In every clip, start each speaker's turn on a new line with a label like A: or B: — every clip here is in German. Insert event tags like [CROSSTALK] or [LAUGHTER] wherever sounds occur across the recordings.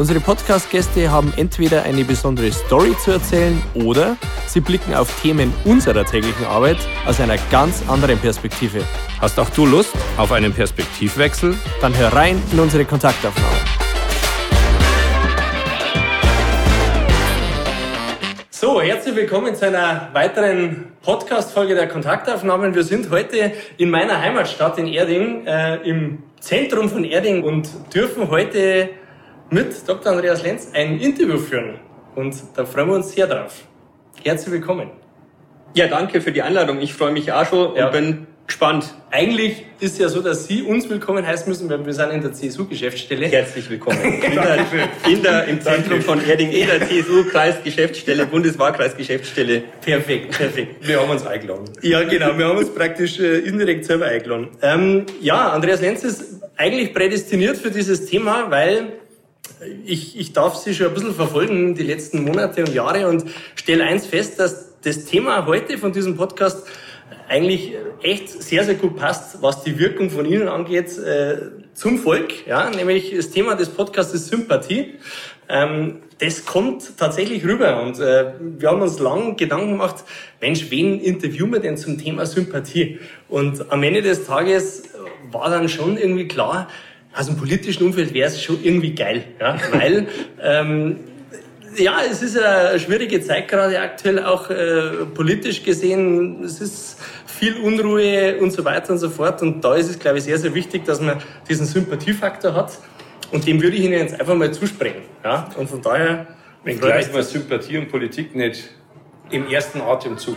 A: Unsere Podcast-Gäste haben entweder eine besondere Story zu erzählen oder sie blicken auf Themen unserer täglichen Arbeit aus einer ganz anderen Perspektive.
B: Hast auch du Lust auf einen Perspektivwechsel?
A: Dann hör rein in unsere Kontaktaufnahme. So, herzlich willkommen zu einer weiteren Podcast-Folge der Kontaktaufnahmen. Wir sind heute in meiner Heimatstadt in Erding, äh, im Zentrum von Erding und dürfen heute mit Dr. Andreas Lenz ein Interview führen. Und da freuen wir uns sehr drauf. Herzlich willkommen.
C: Ja, danke für die Einladung. Ich freue mich auch schon ja. und bin gespannt.
A: Eigentlich ist es ja so, dass Sie uns willkommen heißen müssen, weil wir sind in der CSU-Geschäftsstelle.
C: Herzlich willkommen. [LAUGHS] In der, in der, Im Zentrum von Erding, in der CSU-Kreisgeschäftsstelle, Bundeswahlkreisgeschäftsstelle.
A: Perfekt, perfekt.
C: Wir haben uns eingeladen.
A: Ja, genau. Wir haben uns praktisch äh, indirekt selber eingeladen. Ähm, ja, Andreas Lenz ist eigentlich prädestiniert für dieses Thema, weil ich, ich darf Sie schon ein bisschen verfolgen die letzten Monate und Jahre und stelle eins fest, dass das Thema heute von diesem Podcast eigentlich echt sehr, sehr gut passt, was die Wirkung von Ihnen angeht, äh, zum Volk. Ja, nämlich das Thema des Podcasts ist Sympathie. Ähm, das kommt tatsächlich rüber und äh, wir haben uns lang Gedanken gemacht, Mensch, wen interviewen wir denn zum Thema Sympathie? Und am Ende des Tages war dann schon irgendwie klar, aus dem politischen Umfeld wäre es schon irgendwie geil, ja? weil ähm, ja, es ist eine schwierige Zeit gerade aktuell, auch äh, politisch gesehen. Es ist viel Unruhe und so weiter und so fort. Und da ist es, glaube ich, sehr, sehr wichtig, dass man diesen Sympathiefaktor hat. Und dem würde ich Ihnen jetzt einfach mal zusprechen. Ja? Und von daher.
C: Wenn gleich mal Sympathie und Politik nicht im ersten Atemzug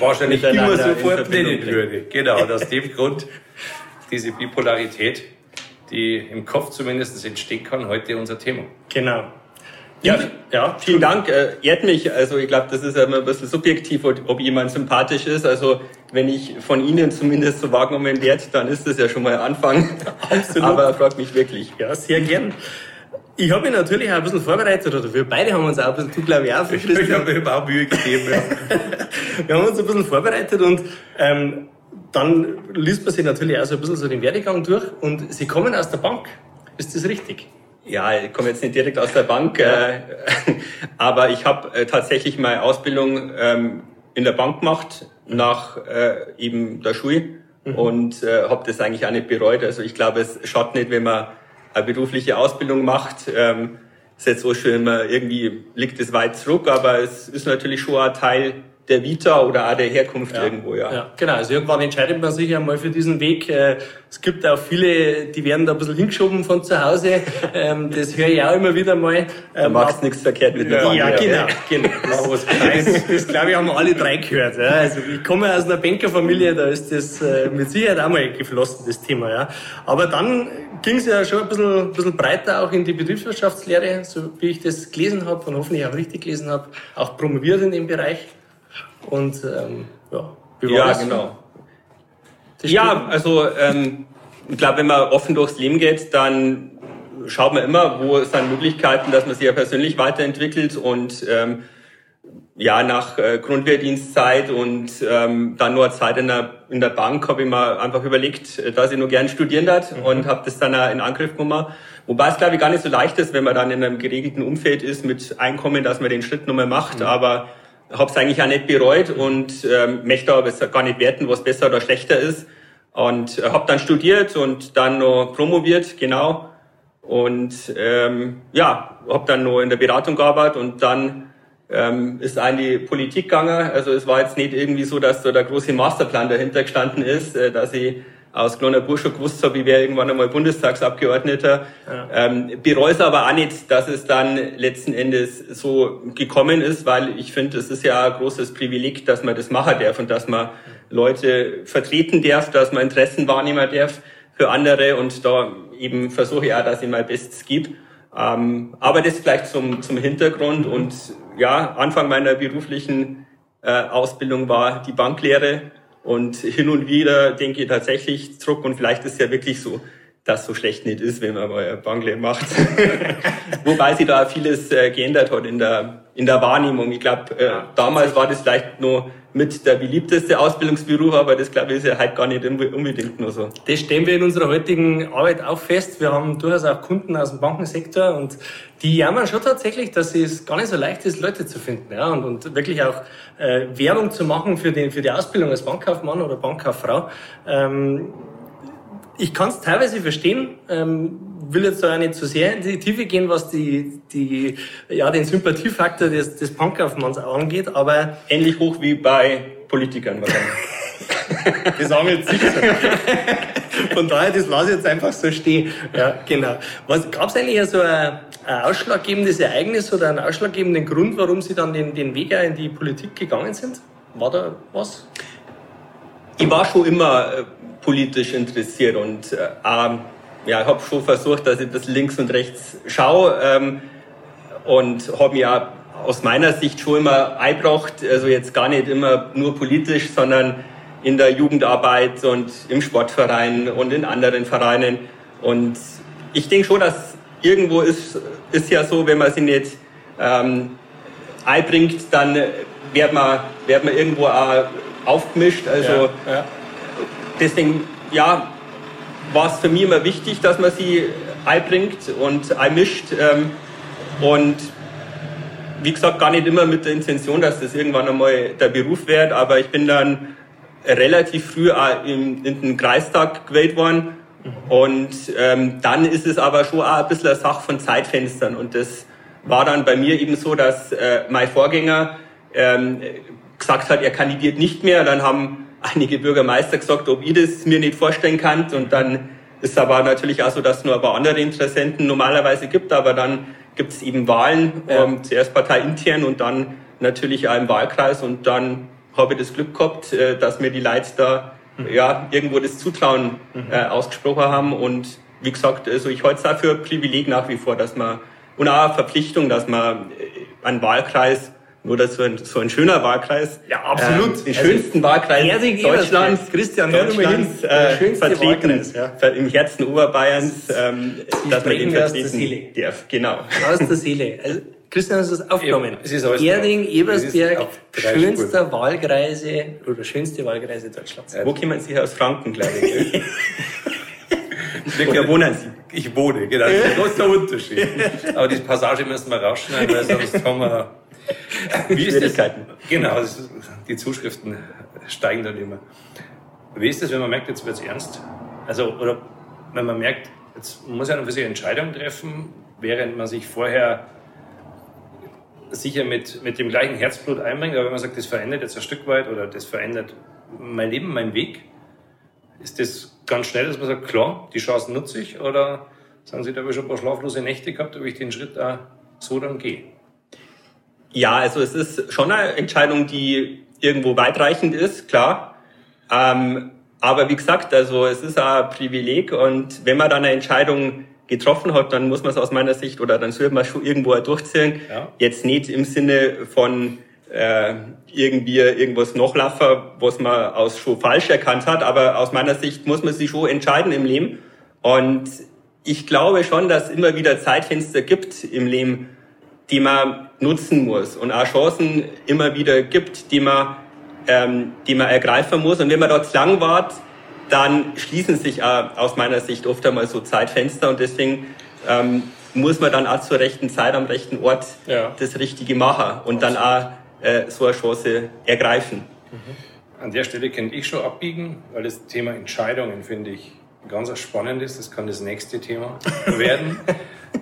C: wahrscheinlich immer sofort nennen würde. Genau, aus dem Grund diese Bipolarität die im Kopf zumindest entstehen kann, heute unser Thema.
A: Genau.
C: Ja, ja, vielen Dank. Äh, ehrt mich. Also ich glaube, das ist ja immer ein bisschen subjektiv, ob jemand sympathisch ist. Also wenn ich von Ihnen zumindest so wahrgenommen werde, dann ist das ja schon mal ein Anfang. Absolut. Aber freut mich wirklich.
A: Ja, sehr gern. Ich habe mich natürlich auch ein bisschen vorbereitet, oder wir beide haben uns auch ein bisschen, du glaube ich auch.
C: Ich, ich habe mir auch Mühe gegeben. Ja. [LAUGHS]
A: wir haben uns ein bisschen vorbereitet und ähm, dann liest man sich natürlich auch so ein bisschen so den Werdegang durch und Sie kommen aus der Bank. Ist das richtig?
C: Ja, ich komme jetzt nicht direkt aus der Bank, ja. äh, [LAUGHS] aber ich habe äh, tatsächlich meine Ausbildung ähm, in der Bank gemacht, nach äh, eben der Schule mhm. und äh, habe das eigentlich auch nicht bereut. Also ich glaube, es schadet nicht, wenn man eine berufliche Ausbildung macht. Ähm, ist jetzt so schön, irgendwie liegt es weit zurück, aber es ist natürlich schon ein Teil der Vita oder auch der Herkunft ja, irgendwo, ja. ja.
A: Genau, also irgendwann entscheidet man sich einmal für diesen Weg. Äh, es gibt auch viele, die werden da ein bisschen hingeschoben von zu Hause. [LAUGHS] Ähm, das höre ich auch immer wieder mal.
C: Da ähm, magst nichts verkehrt mit
A: der Ja, genau, genau. [LAUGHS] Das, das, das, glaube ich haben wir alle drei gehört. Ja. Also ich komme aus einer Bankerfamilie, da ist das äh, mit Sicherheit auch mal geflossen, das Thema. Ja. Aber dann ging es ja schon ein bisschen, ein bisschen breiter auch in die Betriebswirtschaftslehre, so wie ich das gelesen habe und hoffentlich auch richtig gelesen habe, auch promoviert in dem Bereich. Und ähm, ja,
C: ja genau. Ja, also ähm, ich glaube, wenn man offen durchs Leben geht, dann schaut man immer, wo sind Möglichkeiten, dass man sich ja persönlich weiterentwickelt und ähm, ja, nach äh, Grundwehrdienstzeit und ähm, dann nur Zeit in der, in der Bank habe ich mir einfach überlegt, dass ich nur gern studieren hat mhm. und habe das dann auch in Angriff genommen. Wobei es, glaube ich, gar nicht so leicht ist, wenn man dann in einem geregelten Umfeld ist mit Einkommen, dass man den Schritt nochmal macht. Mhm. Aber habe es eigentlich auch nicht bereut und ähm, möchte aber gar nicht werten, was besser oder schlechter ist. Und äh, habe dann studiert und dann noch promoviert, genau. Und ähm, ja, habe dann noch in der Beratung gearbeitet und dann ähm, ist an die Politik gegangen. Also es war jetzt nicht irgendwie so, dass da der große Masterplan dahinter gestanden ist, äh, dass ich aus kleiner Bursche gewusst habe, ich wäre irgendwann einmal Bundestagsabgeordneter. Ja. Ähm, bereue es aber auch nicht, dass es dann letzten Endes so gekommen ist, weil ich finde, es ist ja ein großes Privileg, dass man das machen darf und dass man Leute vertreten darf, dass man Interessen wahrnehmen darf für andere und da eben versuche ich auch, dass ich mein Bestes gebe. Ähm, aber das vielleicht zum, zum Hintergrund und ja, Anfang meiner beruflichen äh, Ausbildung war die Banklehre und hin und wieder denke ich tatsächlich zurück und vielleicht ist es ja wirklich so, das so schlecht nicht ist, wenn man mal Bangle macht. [LAUGHS] Wobei sich da vieles äh, geändert hat in der, in der Wahrnehmung. Ich glaube, äh, damals war das vielleicht nur mit der beliebteste Ausbildungsberuf, aber das glaube ich ist ja heute gar nicht unbedingt nur so.
A: Das stellen wir in unserer heutigen Arbeit auch fest. Wir haben durchaus auch Kunden aus dem Bankensektor und die jammern schon tatsächlich, dass es gar nicht so leicht ist, Leute zu finden ja, und, und wirklich auch äh, Werbung zu machen für, den, für die Ausbildung als Bankkaufmann oder Bankkauffrau. Ähm, ich kann es teilweise verstehen, ähm, will jetzt da nicht zu sehr in die Tiefe gehen, was die, die, ja, den Sympathiefaktor des, des Punkkaufmanns angeht, aber
C: ähnlich hoch wie bei Politikern wahrscheinlich. [LAUGHS]
A: das haben jetzt sicher. Von daher, das lasse ich jetzt einfach so stehen. Ja, genau. Was, gab es eigentlich so ein, ein ausschlaggebendes Ereignis oder einen ausschlaggebenden Grund, warum Sie dann den, den Weg in die Politik gegangen sind? War da was?
C: Ich war schon immer äh, politisch interessiert und äh, ja, ich habe schon versucht, dass ich das links und rechts schaue ähm, und habe mir auch aus meiner Sicht schon immer eingebracht, also jetzt gar nicht immer nur politisch, sondern in der Jugendarbeit und im Sportverein und in anderen Vereinen. Und ich denke schon, dass irgendwo ist, ist ja so, wenn man sich nicht ähm, einbringt, dann wird man, wird man irgendwo auch aufgemischt. Also ja, ja. deswegen, ja, war es für mich immer wichtig, dass man sie einbringt und einmischt. Ähm, und wie gesagt, gar nicht immer mit der Intention, dass das irgendwann einmal der Beruf wird, aber ich bin dann relativ früh in, in den Kreistag gewählt worden. Und ähm, dann ist es aber schon auch ein bisschen eine Sache von Zeitfenstern. Und das war dann bei mir eben so, dass äh, mein Vorgänger ähm, gesagt hat, er kandidiert nicht mehr. Dann haben einige Bürgermeister gesagt, ob ich das mir nicht vorstellen kann. Und dann ist aber natürlich auch so, dass es nur ein paar andere Interessenten normalerweise gibt. Aber dann gibt es eben Wahlen, ja. ähm, zuerst parteiintern und dann natürlich auch im Wahlkreis. Und dann habe ich das Glück gehabt, äh, dass mir die Leute da mhm. ja, irgendwo das Zutrauen mhm. äh, ausgesprochen haben. Und wie gesagt, also ich halte es auch für ein Privileg nach wie vor, dass man und auch eine Verpflichtung, dass man äh, einen Wahlkreis nur dass so ein, so ein schöner Wahlkreis.
A: Ja, absolut.
C: Ähm, den also schönsten Wahlkreis Deutschlands.
A: Christian, Deutschlands,
C: äh, vertreten, Wahlkreis, ja. im Herzen Oberbayerns, ähm, dass man den vertreten darf. Genau. [LAUGHS]
A: Aus der Seele. Also, Christian, hast du das aufgenommen? Ja, ist Erding, Ebersberg, schönster Spuren. Wahlkreise oder schönste Wahlkreise Deutschlands.
C: Ja. Wo kommen Sie? Aus Franken, glaube ich. [LAUGHS]
A: Wo wohnen Sie?
C: Ich wohne, genau. Das ist ein großer [LAUGHS] Unterschied. Aber die Passage müssen wir rausschneiden, weil sonst haben wir [LAUGHS] wie Schwierigkeiten. Das? Genau, das, die Zuschriften steigen dann immer. Wie ist das, wenn man merkt, jetzt wird es ernst? Also, oder wenn man merkt, jetzt muss man für sich Entscheidungen treffen, während man sich vorher sicher mit, mit dem gleichen Herzblut einbringt, aber wenn man sagt, das verändert jetzt ein Stück weit oder das verändert mein Leben, mein Weg, ist das ganz schnell, dass man sagt, klar, die Chancen nutze ich oder sagen Sie, da habe ich schon ein paar schlaflose Nächte gehabt, ob ich den Schritt da so dann gehe? Ja, also es ist schon eine Entscheidung, die irgendwo weitreichend ist, klar. Ähm, aber wie gesagt, also es ist ein Privileg und wenn man dann eine Entscheidung getroffen hat, dann muss man es aus meiner Sicht oder dann sollte man schon irgendwo durchziehen. Ja. Jetzt nicht im Sinne von äh, irgendwie irgendwas nachlaufen, was man aus schon falsch erkannt hat, aber aus meiner Sicht muss man sich schon entscheiden im Leben. Und ich glaube schon, dass es immer wieder Zeitfenster gibt im Leben, die man nutzen muss und auch Chancen immer wieder gibt, die man, ähm, die man ergreifen muss. Und wenn man dort lang wart, dann schließen sich auch aus meiner Sicht oft einmal so Zeitfenster und deswegen ähm, muss man dann auch zur rechten Zeit am rechten Ort ja. das Richtige machen und dann auch äh, so eine Chance ergreifen.
D: An der Stelle könnte ich schon abbiegen, weil das Thema Entscheidungen finde ich ganz spannend ist. Das kann das nächste Thema [LAUGHS] werden.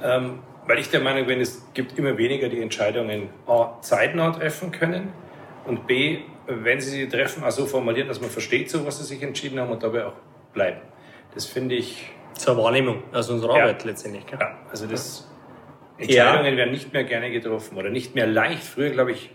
D: ähm, weil ich der Meinung bin, es gibt immer weniger, die Entscheidungen A, zeitnah treffen können und B, wenn sie sie treffen, auch so formulieren, dass man versteht, so was sie sich entschieden haben und dabei auch bleiben. Das finde ich.
A: Zur Wahrnehmung, also unsere Arbeit ja, letztendlich. Gell?
D: Ja, also das. Entscheidungen ja. werden nicht mehr gerne getroffen oder nicht mehr leicht. Früher, glaube ich,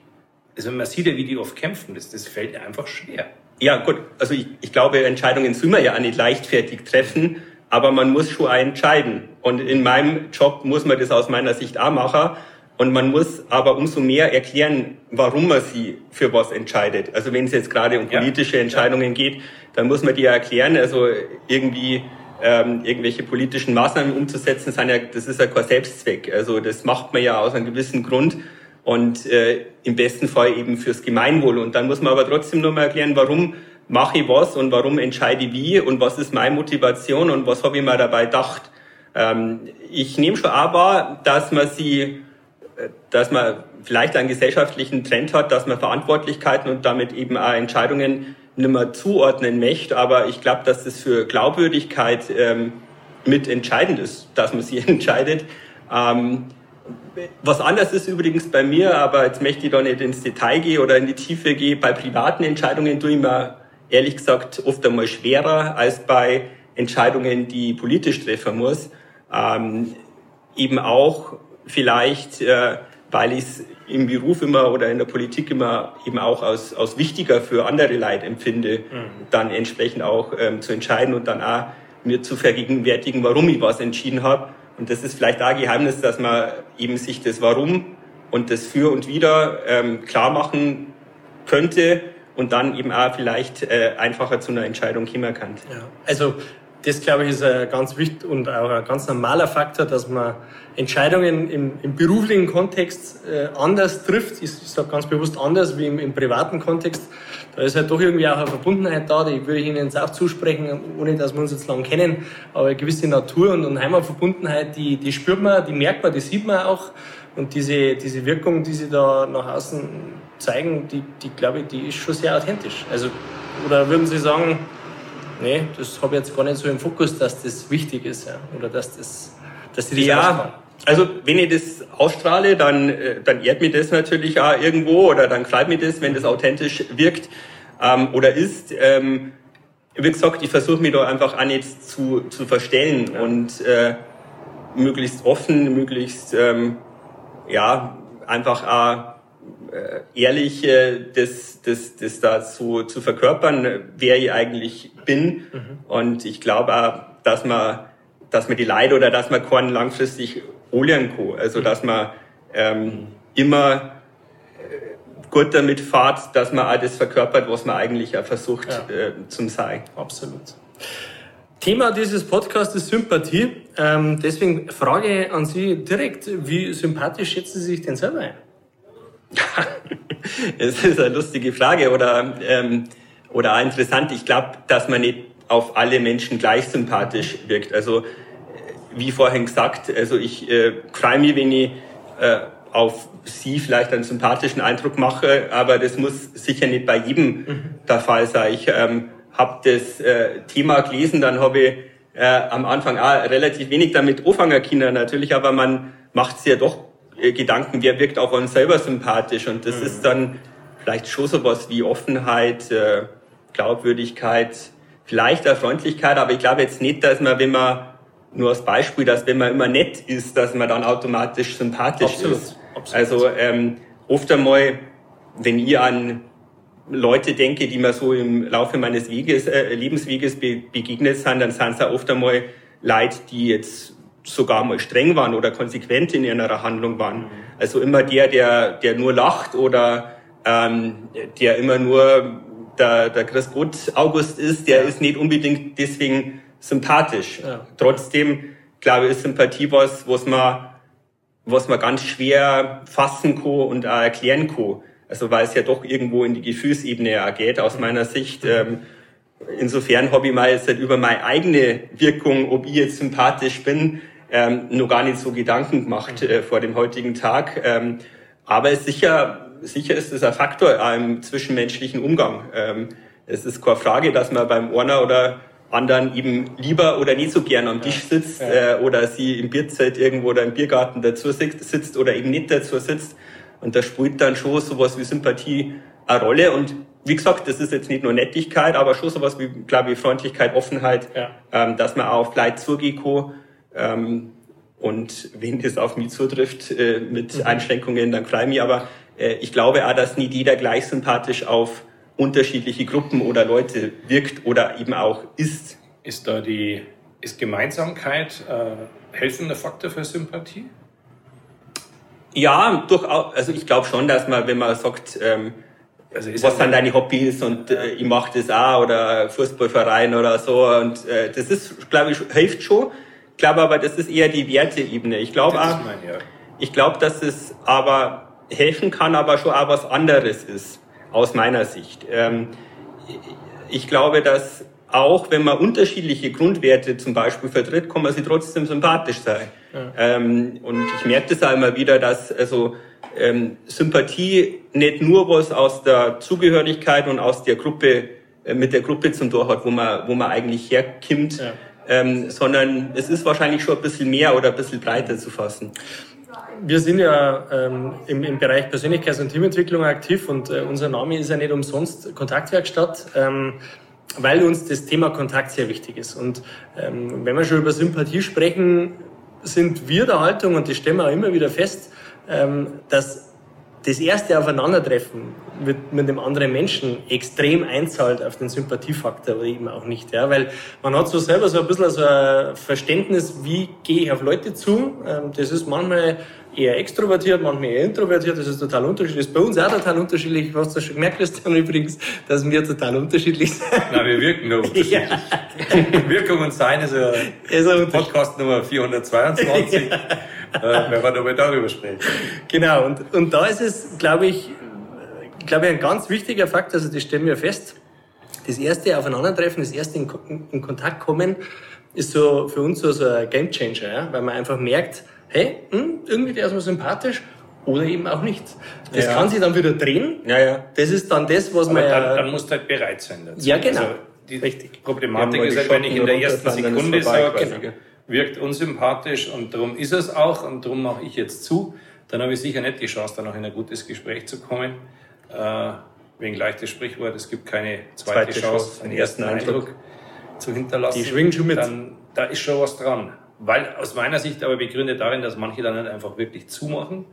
D: also man sieht ja, wie die oft kämpfen, das, das fällt einfach schwer.
C: Ja, gut. Also ich, ich glaube, Entscheidungen soll man ja auch nicht leichtfertig treffen aber man muss schon entscheiden. Und in meinem Job muss man das aus meiner Sicht auch machen. Und man muss aber umso mehr erklären, warum man sie für was entscheidet. Also wenn es jetzt gerade um politische Entscheidungen geht, dann muss man die ja erklären. Also irgendwie ähm, irgendwelche politischen Maßnahmen umzusetzen, sind ja, das ist ja kein Selbstzweck. Also das macht man ja aus einem gewissen Grund und äh, im besten Fall eben fürs Gemeinwohl. Und dann muss man aber trotzdem nur mal erklären, warum mache ich was und warum entscheide ich wie und was ist meine Motivation und was habe ich mir dabei gedacht. Ähm, ich nehme schon aber, dass man sie, äh, dass man vielleicht einen gesellschaftlichen Trend hat, dass man Verantwortlichkeiten und damit eben auch Entscheidungen nicht mehr zuordnen möchte. Aber ich glaube, dass das für Glaubwürdigkeit ähm, mit entscheidend ist, dass man sie [LAUGHS] entscheidet. Ähm, was anders ist übrigens bei mir, aber jetzt möchte ich da nicht ins Detail gehen oder in die Tiefe gehen. Bei privaten Entscheidungen tue ich mir ehrlich gesagt oft einmal schwerer als bei Entscheidungen, die politisch treffen muss. Ähm, eben auch vielleicht, äh, weil ich es im Beruf immer oder in der Politik immer eben auch als, als wichtiger für andere Leid empfinde, mhm. dann entsprechend auch ähm, zu entscheiden und dann auch mir zu vergegenwärtigen, warum ich was entschieden habe. Und das ist vielleicht auch ein Geheimnis, dass man eben sich das Warum und das Für und Wider ähm, klar machen könnte und dann eben auch vielleicht äh, einfacher zu einer Entscheidung kommen kann.
A: Ja. Also das, glaube ich, ist ein ganz wichtig und auch ein ganz normaler Faktor, dass man Entscheidungen im, im beruflichen Kontext äh, anders trifft. Ich, ich sage ganz bewusst anders wie im, im, privaten Kontext. Da ist halt doch irgendwie auch eine Verbundenheit da, die würde ich Ihnen jetzt auch zusprechen, ohne dass wir uns jetzt lang kennen. Aber eine gewisse Natur- und, und Heimatverbundenheit, die, die spürt man, die merkt man, die sieht man auch. Und diese, diese Wirkung, die sie da nach außen zeigen, die, die glaube ich, die ist schon sehr authentisch. Also, oder würden Sie sagen, nee, das habe ich jetzt gar nicht so im Fokus, dass das wichtig ist, ja, oder dass das, dass
C: die das ja, also wenn ich das ausstrahle, dann, äh, dann ehrt mir das natürlich auch irgendwo oder dann freut mir das, wenn das authentisch wirkt ähm, oder ist. Ähm, wie gesagt, ich versuche mich da einfach auch nicht zu, zu verstellen ja. und äh, möglichst offen, möglichst ähm, ja einfach auch äh, ehrlich äh, das, das, das da so zu verkörpern, wer ich eigentlich bin. Mhm. Und ich glaube auch, dass man, dass man die Leute oder dass man keinen langfristig olieren kann. Also dass man ähm, immer äh, gut damit fahrt, dass man auch das verkörpert, was man eigentlich auch versucht ja. äh, zum sein.
A: Absolut. Thema dieses Podcasts ist Sympathie. Ähm, deswegen Frage an Sie direkt, wie sympathisch schätzen Sie sich denn selber ein? [LAUGHS]
C: es ist eine lustige Frage oder, ähm, oder auch interessant. Ich glaube, dass man nicht auf alle Menschen gleich sympathisch wirkt. Also, äh, wie vorhin gesagt, also ich äh, freue mich, wenn ich äh, auf Sie vielleicht einen sympathischen Eindruck mache, aber das muss sicher nicht bei jedem mhm. der Fall sein. Ich ähm, habe das äh, Thema gelesen, dann habe ich äh, am Anfang auch relativ wenig damit anfangen können natürlich, aber man macht es ja doch äh, Gedanken, wer wirkt auf uns selber sympathisch. Und das mhm. ist dann vielleicht schon sowas wie Offenheit, äh, Glaubwürdigkeit, vielleicht auch Freundlichkeit, aber ich glaube jetzt nicht, dass man, wenn man nur als Beispiel, dass wenn man immer nett ist, dass man dann automatisch sympathisch Absolut. ist. Absolut. Also ähm, oft einmal, wenn ich an Leute denke, die mir so im Laufe meines Weges, äh, Lebensweges be begegnet sind, dann sind es auch oft einmal Leute, die jetzt sogar mal streng waren oder konsequent in ihrer Handlung waren. Mhm. Also immer der, der, der nur lacht oder ähm, der immer nur der, der Chris Gott August ist, der ja. ist nicht unbedingt deswegen sympathisch. Ja. Trotzdem, glaube ich, ist Sympathie was, was man, was man ganz schwer fassen kann und auch erklären kann. Also weil es ja doch irgendwo in die Gefühlsebene geht, aus meiner Sicht. Ähm, insofern habe ich mal jetzt halt über meine eigene Wirkung, ob ich jetzt sympathisch bin, ähm, noch gar nicht so Gedanken gemacht äh, vor dem heutigen Tag. Ähm, aber sicher, sicher ist es ein Faktor im zwischenmenschlichen Umgang. Ähm, es ist keine Frage, dass man beim einer oder anderen eben lieber oder nicht so gern am Tisch sitzt äh, oder sie im Bierzelt irgendwo oder im Biergarten dazu sitzt oder eben nicht dazu sitzt. Und da spielt dann schon sowas wie Sympathie eine Rolle. Und wie gesagt, das ist jetzt nicht nur Nettigkeit, aber schon sowas wie, glaube ich, Freundlichkeit, Offenheit, ja. ähm, dass man auch vielleicht zugehen kann ähm, und wenn das auf mich zutrifft äh, mit mhm. Einschränkungen, dann freue ich mich. Aber äh, ich glaube auch, dass nicht jeder gleich sympathisch auf unterschiedliche Gruppen oder Leute wirkt oder eben auch ist.
D: Ist da die ist Gemeinsamkeit äh, helfender Faktor für Sympathie?
C: Ja, durchaus. Also ich glaube schon, dass man, wenn man sagt, ähm, also was dann deine Hobbys und äh, ich mache das auch oder Fußballverein oder so und äh, das ist, glaube ich, hilft schon. Ich glaube aber, das ist eher die Werteebene. Ich glaube auch, mein, ja. ich glaube, dass es aber helfen kann, aber schon auch was anderes ist aus meiner Sicht. Ähm, ich glaube, dass auch wenn man unterschiedliche Grundwerte zum Beispiel vertritt, kann man sie trotzdem sympathisch sein. Ja. Ähm, und ich merke das immer wieder, dass also ähm, Sympathie nicht nur was aus der Zugehörigkeit und aus der Gruppe äh, mit der Gruppe zum Tor hat, wo man wo man eigentlich herkommt, ja. ähm, sondern es ist wahrscheinlich schon ein bisschen mehr oder ein bisschen breiter zu fassen.
A: Wir sind ja ähm, im, im Bereich Persönlichkeits- und Teamentwicklung aktiv und äh, unser Name ist ja nicht umsonst Kontaktwerkstatt. Ähm, weil uns das Thema Kontakt sehr wichtig ist. Und ähm, wenn wir schon über Sympathie sprechen, sind wir der Haltung, und das stellen wir auch immer wieder fest, ähm, dass das erste Aufeinandertreffen mit, mit dem anderen Menschen extrem einzahlt auf den Sympathiefaktor oder eben auch nicht. Ja? Weil man hat so selber so ein bisschen so ein Verständnis, wie gehe ich auf Leute zu. Ähm, das ist manchmal eher extrovertiert, manchmal eher introvertiert. Das ist total unterschiedlich. Das ist bei uns auch total unterschiedlich. Du hast das schon gemerkt, Christian, übrigens, dass wir total unterschiedlich sind.
D: Nein, wir wirken nur unterschiedlich. Ja. Wirkung und Sein ist ja ist Podcast Nummer 422, ja. äh, wenn wir nochmal darüber sprechen.
A: Genau, und, und da ist es, glaube ich, glaube ich, ein ganz wichtiger Fakt, also das stellen wir fest. Das erste Aufeinandertreffen, das erste in, in Kontakt kommen, ist so für uns so, so ein Gamechanger, ja? weil man einfach merkt, hey, hm, irgendwie der ist mir sympathisch oder eben auch nicht. Das ja. kann sich dann wieder drehen.
C: Ja, ja.
A: Das ist dann das, was
D: Aber
A: man.
D: Dann, dann musst du halt bereit sein
A: dazu. Ja, genau. Also
D: die Richtig. Problematik ist halt, wenn ich in der ersten Sekunde sage, genau. wirkt unsympathisch und darum ist es auch und darum mache ich jetzt zu, dann habe ich sicher nicht die Chance, dann noch in ein gutes Gespräch zu kommen. Äh, wegen leichtes Sprichwort, es gibt keine zweite, zweite Chance, einen ersten Eindruck, Eindruck zu hinterlassen.
A: Die schwingen schon mit.
D: Dann, da ist schon was dran. Weil aus meiner Sicht aber begründet darin, dass manche dann nicht einfach wirklich zumachen.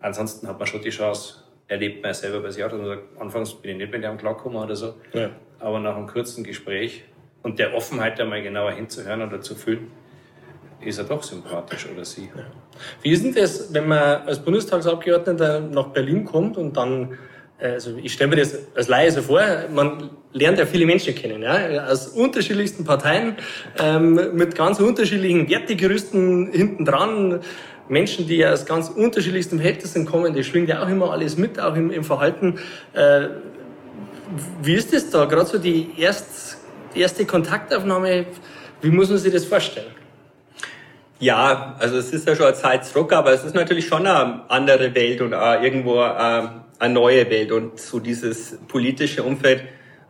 D: Ansonsten hat man schon die Chance, erlebt man ja selber bei sich auch, dass man sagt, anfangs bin ich nicht mit dem klargekommen oder so. Ja. Aber nach einem kurzen Gespräch und der Offenheit, da mal genauer hinzuhören oder zu fühlen, ist er doch sympathisch oder sie. Ja.
A: Wie ist denn das, wenn man als Bundestagsabgeordneter nach Berlin kommt und dann also ich stelle mir das als Laie so vor, man lernt ja viele Menschen kennen, ja, aus unterschiedlichsten Parteien, ähm, mit ganz unterschiedlichen Wertegerüsten hinten dran, Menschen, die ja aus ganz unterschiedlichsten Verhältnissen kommen, die schwingt ja auch immer alles mit, auch im, im Verhalten. Äh, wie ist das da, gerade so die erst, erste Kontaktaufnahme, wie muss man sich das vorstellen?
C: Ja, also es ist ja schon eine Zeit zurück, aber es ist natürlich schon eine andere Welt und auch irgendwo eine, eine neue Welt. Und so dieses politische Umfeld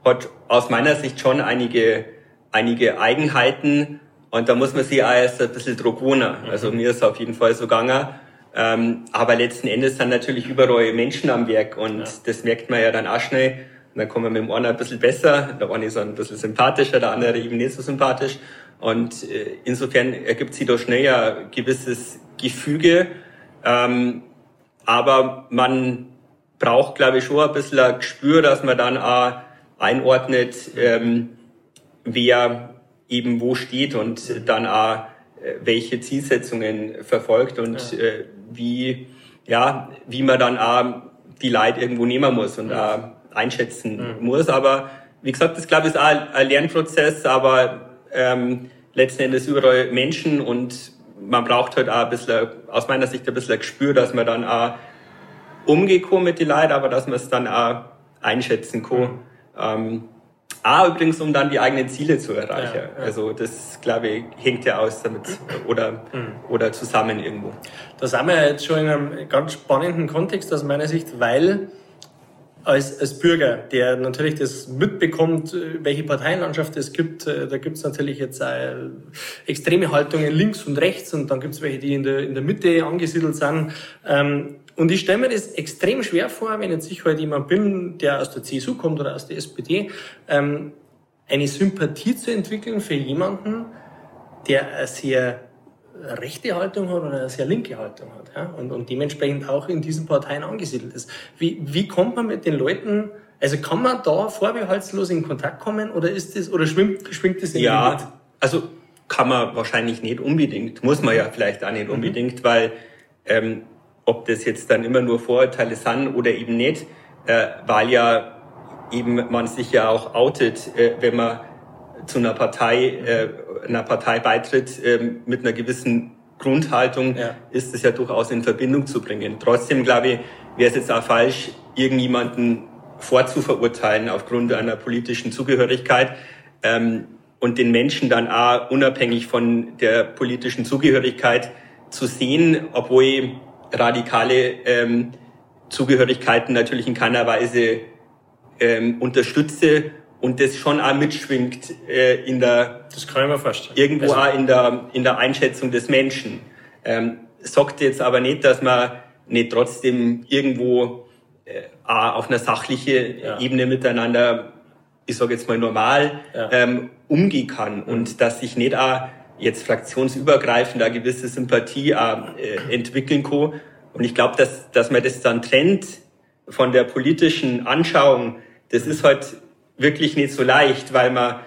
C: hat aus meiner Sicht schon einige, einige Eigenheiten. Und da muss man sich auch erst ein bisschen drauf wohnen. Also mir ist auf jeden Fall so gegangen. Ähm, aber letzten Endes sind natürlich überall Menschen am Werk und ja. das merkt man ja dann auch schnell. Und dann kommen wir mit dem einen ein bisschen besser, der eine ist ein bisschen sympathischer, der andere eben nicht so sympathisch. Und äh, insofern ergibt sich da schnell ein gewisses Gefüge. Ähm, aber man braucht, glaube ich, schon ein bisschen ein Gespür, dass man dann auch einordnet, ähm, wer eben wo steht und dann auch äh, welche Zielsetzungen verfolgt und ja. äh, wie, ja, wie man dann auch die Leid irgendwo nehmen muss und auch einschätzen mhm. muss. Aber wie gesagt, das glaube ich ist auch ein Lernprozess, aber ähm, letzten Endes überall Menschen und man braucht halt auch ein bisschen, aus meiner Sicht ein bisschen Gespür, dass man dann auch umgekommen mit den Leuten, aber dass man es dann auch einschätzen kann. Mhm. Ähm, auch übrigens, um dann die eigenen Ziele zu erreichen. Ja, ja. Also das, glaube ich, hängt ja aus damit oder, mhm. oder zusammen irgendwo.
A: Da sind wir jetzt schon in einem ganz spannenden Kontext aus meiner Sicht, weil als, als Bürger, der natürlich das mitbekommt, äh, welche Parteienlandschaft es gibt. Äh, da gibt es natürlich jetzt äh, extreme Haltungen links und rechts und dann gibt es welche, die in der, in der Mitte angesiedelt sind. Ähm, und ich stelle mir das extrem schwer vor, wenn jetzt ich heute jemand bin, der aus der CSU kommt oder aus der SPD, ähm, eine Sympathie zu entwickeln für jemanden, der sehr rechte Haltung hat oder eine sehr linke Haltung hat ja? und, und dementsprechend auch in diesen Parteien angesiedelt ist. Wie, wie kommt man mit den Leuten, also kann man da vorbehaltslos in Kontakt kommen oder ist das, oder schwimmt, schwingt das in
C: Ja, mit? also kann man wahrscheinlich nicht unbedingt, muss man ja vielleicht auch nicht mhm. unbedingt, weil ähm, ob das jetzt dann immer nur Vorurteile sind oder eben nicht, äh, weil ja eben man sich ja auch outet, äh, wenn man zu einer Partei, äh, einer Partei beitritt äh, mit einer gewissen Grundhaltung, ja. ist es ja durchaus in Verbindung zu bringen. Trotzdem glaube ich, wäre es jetzt auch falsch, irgendjemanden vorzuverurteilen aufgrund einer politischen Zugehörigkeit ähm, und den Menschen dann auch unabhängig von der politischen Zugehörigkeit zu sehen, obwohl radikale ähm, Zugehörigkeiten natürlich in keiner Weise ähm, unterstütze und das schon auch mitschwingt äh, in der
A: das kann ich mir vorstellen.
C: irgendwo also, auch in der in der Einschätzung des Menschen. Ähm, sagt jetzt aber nicht, dass man nicht trotzdem irgendwo äh, auf einer sachlichen ja. Ebene miteinander, ich sage jetzt mal normal, ja. ähm, umgehen kann mhm. und dass sich nicht auch jetzt fraktionsübergreifend eine gewisse Sympathie auch, äh, entwickeln kann. Und ich glaube, dass, dass man das dann trennt von der politischen Anschauung, das ist halt wirklich nicht so leicht, weil man,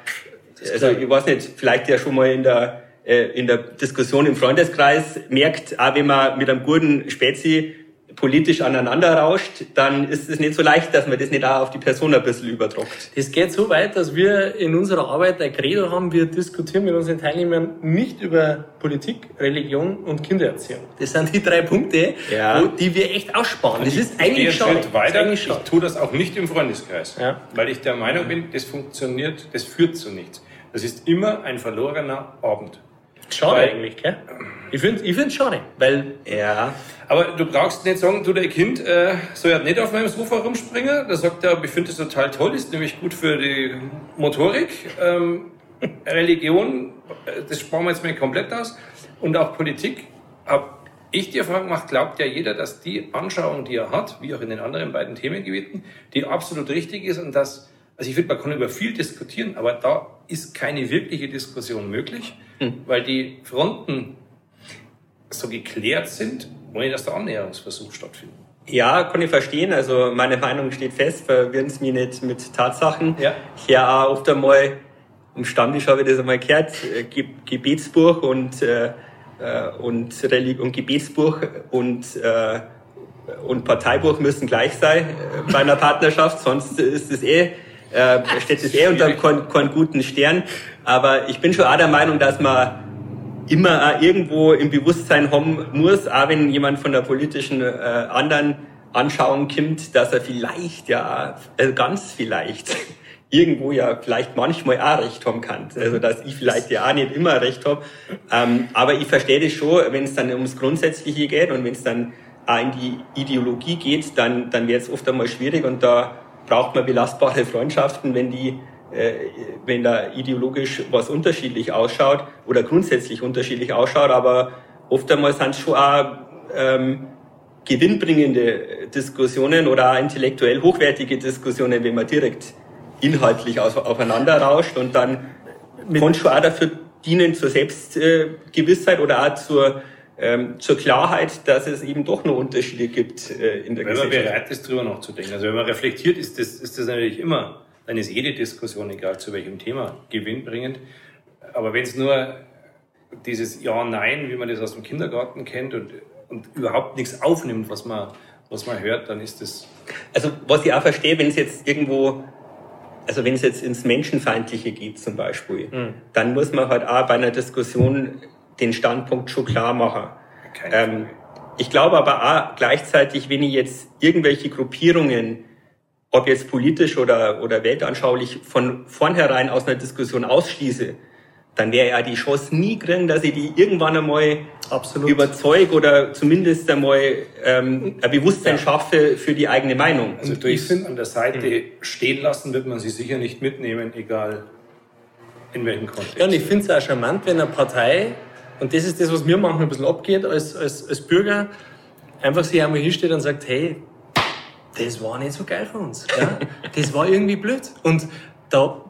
C: also ich weiß nicht, vielleicht ja schon mal in der, äh, in der Diskussion im Freundeskreis merkt, auch wenn man mit einem guten Spezi politisch aneinander rauscht, dann ist es nicht so leicht, dass man das nicht auch auf die Person ein bisschen überdruckt.
A: Das geht so weit, dass wir in unserer Arbeit ein Credo haben, wir diskutieren mit unseren Teilnehmern nicht über Politik, Religion und Kindererziehung. Das sind die drei Punkte, ja. wo, die wir echt aussparen.
D: Das ist eigentlich schon weiter. Ich tue das auch nicht im Freundeskreis, ja. weil ich der Meinung bin, das funktioniert, das führt zu nichts. Das ist immer ein verlorener Abend.
A: Schade weil, eigentlich, gell? Ich finde ich find's schade, weil...
D: Ja. Aber du brauchst nicht sagen, du, dein Kind äh, soll ja nicht auf meinem Sofa rumspringen. Da sagt er, ich finde das total toll, ist nämlich gut für die Motorik. Ähm, [LAUGHS] Religion, äh, das sparen wir jetzt mal komplett aus. Und auch Politik. Hab ich die Erfahrung gemacht, glaubt ja jeder, dass die Anschauung, die er hat, wie auch in den anderen beiden Themengebieten, die absolut richtig ist und dass, also ich finde, man kann über viel diskutieren, aber da ist keine wirkliche Diskussion möglich, hm. weil die Fronten so geklärt sind, ohne dass der Annäherungsversuch stattfindet.
C: Ja, kann ich verstehen. Also meine Meinung steht fest, verwirren Sie mich nicht mit Tatsachen. Ja. Ich höre auch oft einmal, am Stammtisch habe ich das einmal gehört, äh, Gebetsbuch und, äh, äh, und, Religi und Gebetsbuch und, äh, und Parteibuch müssen gleich sein äh, bei einer Partnerschaft, sonst ist es eh, äh, steht es eh unter keinen guten Stern. Aber ich bin schon auch der Meinung, dass man immer auch irgendwo im Bewusstsein haben muss, auch wenn jemand von der politischen äh, anderen Anschauung kommt, dass er vielleicht ja, also ganz vielleicht, [LAUGHS] irgendwo ja vielleicht manchmal auch recht haben kann. Also dass ich vielleicht ja auch nicht immer recht habe. Ähm, aber ich verstehe das schon, wenn es dann ums Grundsätzliche geht und wenn es dann auch in die Ideologie geht, dann, dann wird es oft einmal schwierig und da braucht man belastbare Freundschaften, wenn die äh, wenn da ideologisch was unterschiedlich ausschaut oder grundsätzlich unterschiedlich ausschaut, aber oft einmal sind es schon auch ähm, gewinnbringende Diskussionen oder auch intellektuell hochwertige Diskussionen, wenn man direkt inhaltlich aufeinander rauscht und dann kann schon auch dafür dienen zur Selbstgewissheit oder auch zur, ähm, zur Klarheit, dass es eben doch noch Unterschiede gibt äh, in der
D: wenn Gesellschaft. Wenn man bereit ist, drüber nachzudenken. Also wenn man reflektiert, ist das, ist das natürlich immer dann ist jede Diskussion, egal zu welchem Thema, gewinnbringend. Aber wenn es nur dieses Ja, Nein, wie man das aus dem Kindergarten kennt und, und überhaupt nichts aufnimmt, was man, was man hört, dann ist das.
C: Also, was ich auch verstehe, wenn es jetzt irgendwo, also wenn es jetzt ins Menschenfeindliche geht zum Beispiel, mhm. dann muss man halt auch bei einer Diskussion den Standpunkt schon klar machen. Ähm, ich glaube aber auch gleichzeitig, wenn ich jetzt irgendwelche Gruppierungen ob jetzt politisch oder, oder weltanschaulich von vornherein aus einer Diskussion ausschließe, dann wäre ja die Chance nie drin, dass ich die irgendwann einmal Absolut. überzeuge oder zumindest einmal ähm, ein Bewusstsein ja. schaffe für die eigene Meinung.
D: Also durch an der Seite hm. stehen lassen wird man sie sicher nicht mitnehmen, egal in welchem Kontext.
A: Ja, und ich finde es auch charmant, wenn eine Partei, und das ist das, was mir manchmal ein bisschen abgeht als, als, als Bürger, einfach sich einmal hinsteht und sagt, hey, das war nicht so geil für uns. Ja? Das war irgendwie blöd. Und da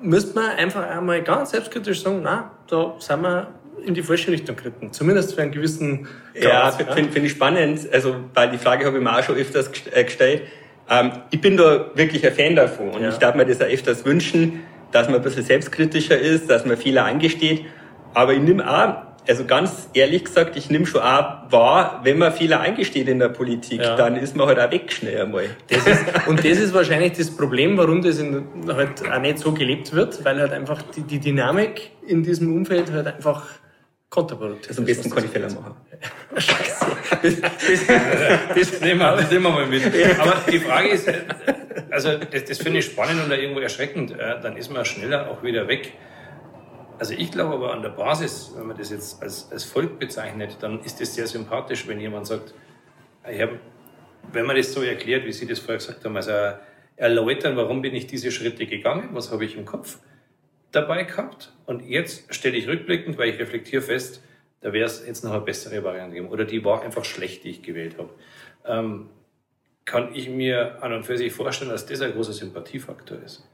A: müsste man einfach einmal ganz selbstkritisch sagen, na, da sind wir in die falsche Richtung geritten. Zumindest für einen gewissen
C: Grad. Ja, finde find ich spannend. Also, weil die Frage habe ich mir auch schon öfters äh, gestellt. Ähm, ich bin da wirklich ein Fan davon. Und ja. ich darf mir das auch öfters wünschen, dass man ein bisschen selbstkritischer ist, dass man Fehler eingesteht. Aber ich nehme auch also ganz ehrlich gesagt, ich nehme schon auch wahr, wenn man Fehler eingesteht in der Politik, ja. dann ist man halt auch weg schnell einmal.
A: Das ist, und das ist wahrscheinlich das Problem, warum das in, halt auch nicht so gelebt wird, weil halt einfach die, die Dynamik in diesem Umfeld halt einfach kontraproduktiv
C: ist. Also am besten kann ich Fehler machen. [LAUGHS]
D: Scheiße. Das, das, das, nehmen wir, das nehmen wir mal mit. Aber die Frage ist, also das, das finde ich spannend und irgendwo erschreckend. Äh, dann ist man schneller auch wieder weg also ich glaube aber an der Basis, wenn man das jetzt als, als Volk bezeichnet, dann ist es sehr sympathisch, wenn jemand sagt, hab, wenn man das so erklärt, wie Sie das vorher gesagt haben, also erläutern, warum bin ich diese Schritte gegangen, was habe ich im Kopf dabei gehabt und jetzt stelle ich rückblickend, weil ich reflektiere fest, da wäre es jetzt noch eine bessere Variante gegeben oder die war einfach schlecht, die ich gewählt habe. Ähm, kann ich mir an und für sich vorstellen, dass das ein großer Sympathiefaktor ist.